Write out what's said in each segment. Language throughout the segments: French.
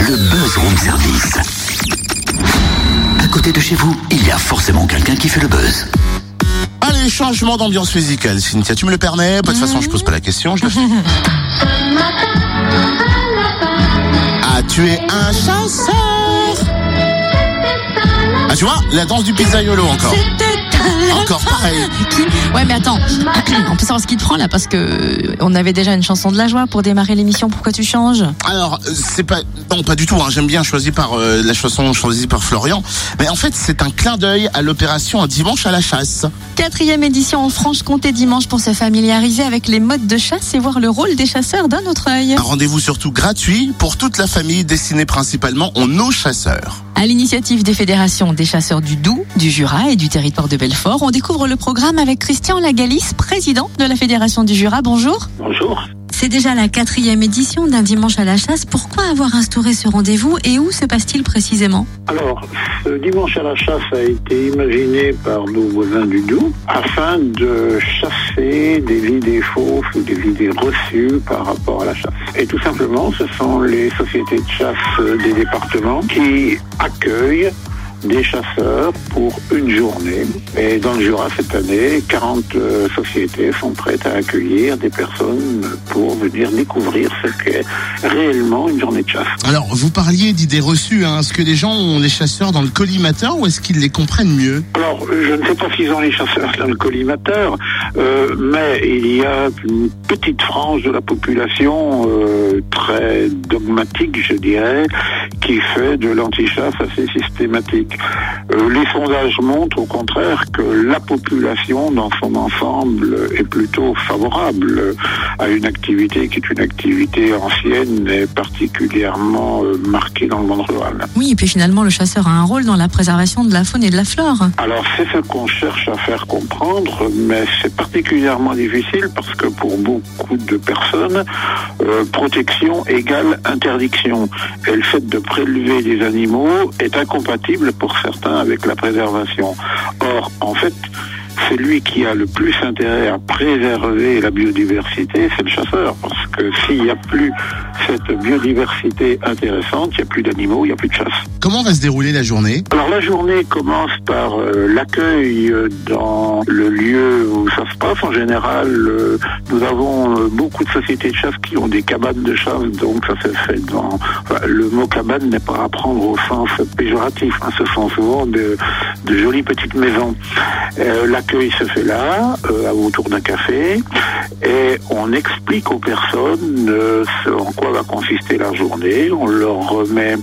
le buzz room service. À côté de chez vous, il y a forcément quelqu'un qui fait le buzz. Allez, changement d'ambiance musicale, Cynthia, tu me le permets De toute façon, je pose pas la question, je le fais. Ah, tu es un chasseur Ah, tu vois, la danse du pizzaiolo encore. Encore pareil. Qui Ouais, mais attends, on peut savoir ce qui te prend là parce que on avait déjà une chanson de la joie pour démarrer l'émission. Pourquoi tu changes? Alors, euh, c'est pas, non, pas du tout. Hein. J'aime bien choisi par euh, la chanson choisie par Florian, mais en fait, c'est un clin d'œil à l'opération Un dimanche à la chasse. Quatrième édition en Franche-Comté dimanche pour se familiariser avec les modes de chasse et voir le rôle des chasseurs d'un autre œil. Un rendez-vous surtout gratuit pour toute la famille, destiné principalement aux nos chasseurs. À l'initiative des fédérations des chasseurs du Doubs, du Jura et du territoire de Belfort, on découvre le programme avec Christian Lagalis, président de la Fédération du Jura. Bonjour. Bonjour. C'est déjà la quatrième édition d'un dimanche à la chasse. Pourquoi avoir instauré ce rendez-vous et où se passe-t-il précisément? Alors, ce dimanche à la chasse a été imaginé par nos voisins du Doubs afin de chasser des idées fausses ou des idées reçues par rapport à la chasse. Et tout simplement, ce sont les sociétés de chasse des départements qui accueillent des chasseurs pour une journée. Et dans le Jura cette année, 40 euh, sociétés sont prêtes à accueillir des personnes pour venir découvrir ce qu'est réellement une journée de chasse. Alors, vous parliez d'idées reçues. Hein. Est-ce que les gens ont les chasseurs dans le collimateur ou est-ce qu'ils les comprennent mieux? Alors, je ne sais pas s'ils ont les chasseurs dans le collimateur, euh, mais il y a une petite frange de la population euh, très dogmatique, je dirais, qui fait de l'antichasse assez systématique. Euh, les sondages montrent au contraire que la population dans son ensemble est plutôt favorable à une activité qui est une activité ancienne et particulièrement euh, marquée dans le monde rural. Oui, et puis finalement, le chasseur a un rôle dans la préservation de la faune et de la flore. Alors c'est ce qu'on cherche à faire comprendre, mais c'est particulièrement difficile parce que pour beaucoup de personnes, euh, protection égale interdiction. Et le fait de prélever des animaux est incompatible pour certains avec la préservation. Or, en fait, celui qui a le plus intérêt à préserver la biodiversité, c'est le chasseur. Parce que s'il n'y a plus cette biodiversité intéressante, il n'y a plus d'animaux, il n'y a plus de chasse. Comment va se dérouler la journée? Alors la journée commence par euh, l'accueil euh, dans le lieu où ça se passe. En général, euh, nous avons beaucoup de sociétés de chasse qui ont des cabanes de chasse, donc ça se fait dans... enfin, le mot cabane n'est pas à prendre au sens péjoratif, hein, ce sont souvent de, de jolies petites maisons. Euh, l'accueil se fait là, euh, autour d'un café, et on explique aux personnes euh, en quoi va consister la journée. On leur remet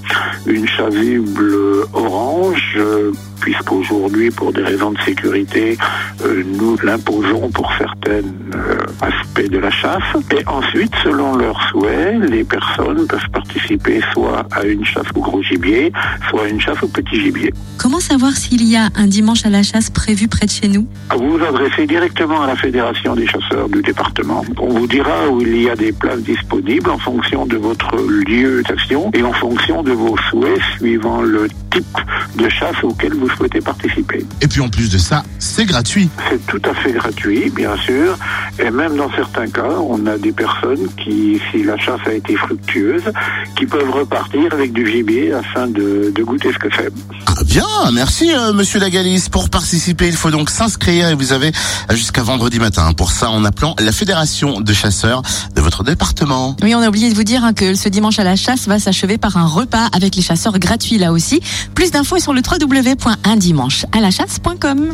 une chasuble orange, puisqu'aujourd'hui, pour des raisons de sécurité, euh, nous l'imposons pour certains aspects de la chasse. Et ensuite, selon leurs souhaits, les personnes peuvent participer soit à une chasse au gros gibier, soit à une chasse au petit gibier. Comment savoir s'il y a un dimanche à la chasse prévu près de chez nous? Vous vous adressez directement à la Fédération des chasseurs du département. On vous dira où il y a des places disponibles en fonction de votre lieu d'action et en fonction de vos souhaits suivant le type de chasse auquel vous souhaitez participer. Et puis en plus de ça, c'est gratuit. C'est tout à fait gratuit, bien sûr, et même dans certains cas, on a des personnes qui, si la chasse a été fructueuse, qui peuvent repartir avec du gibier afin de, de goûter ce que c'est. Bien, merci euh, Monsieur Lagalis. Pour participer, il faut donc s'inscrire et vous avez jusqu'à vendredi matin pour ça en appelant la Fédération de chasseurs de votre département. Oui, on a oublié de vous dire hein, que ce dimanche à la chasse va s'achever par un repas avec les chasseurs gratuits là aussi. Plus d'infos sur le www.undimanchealachasse.com.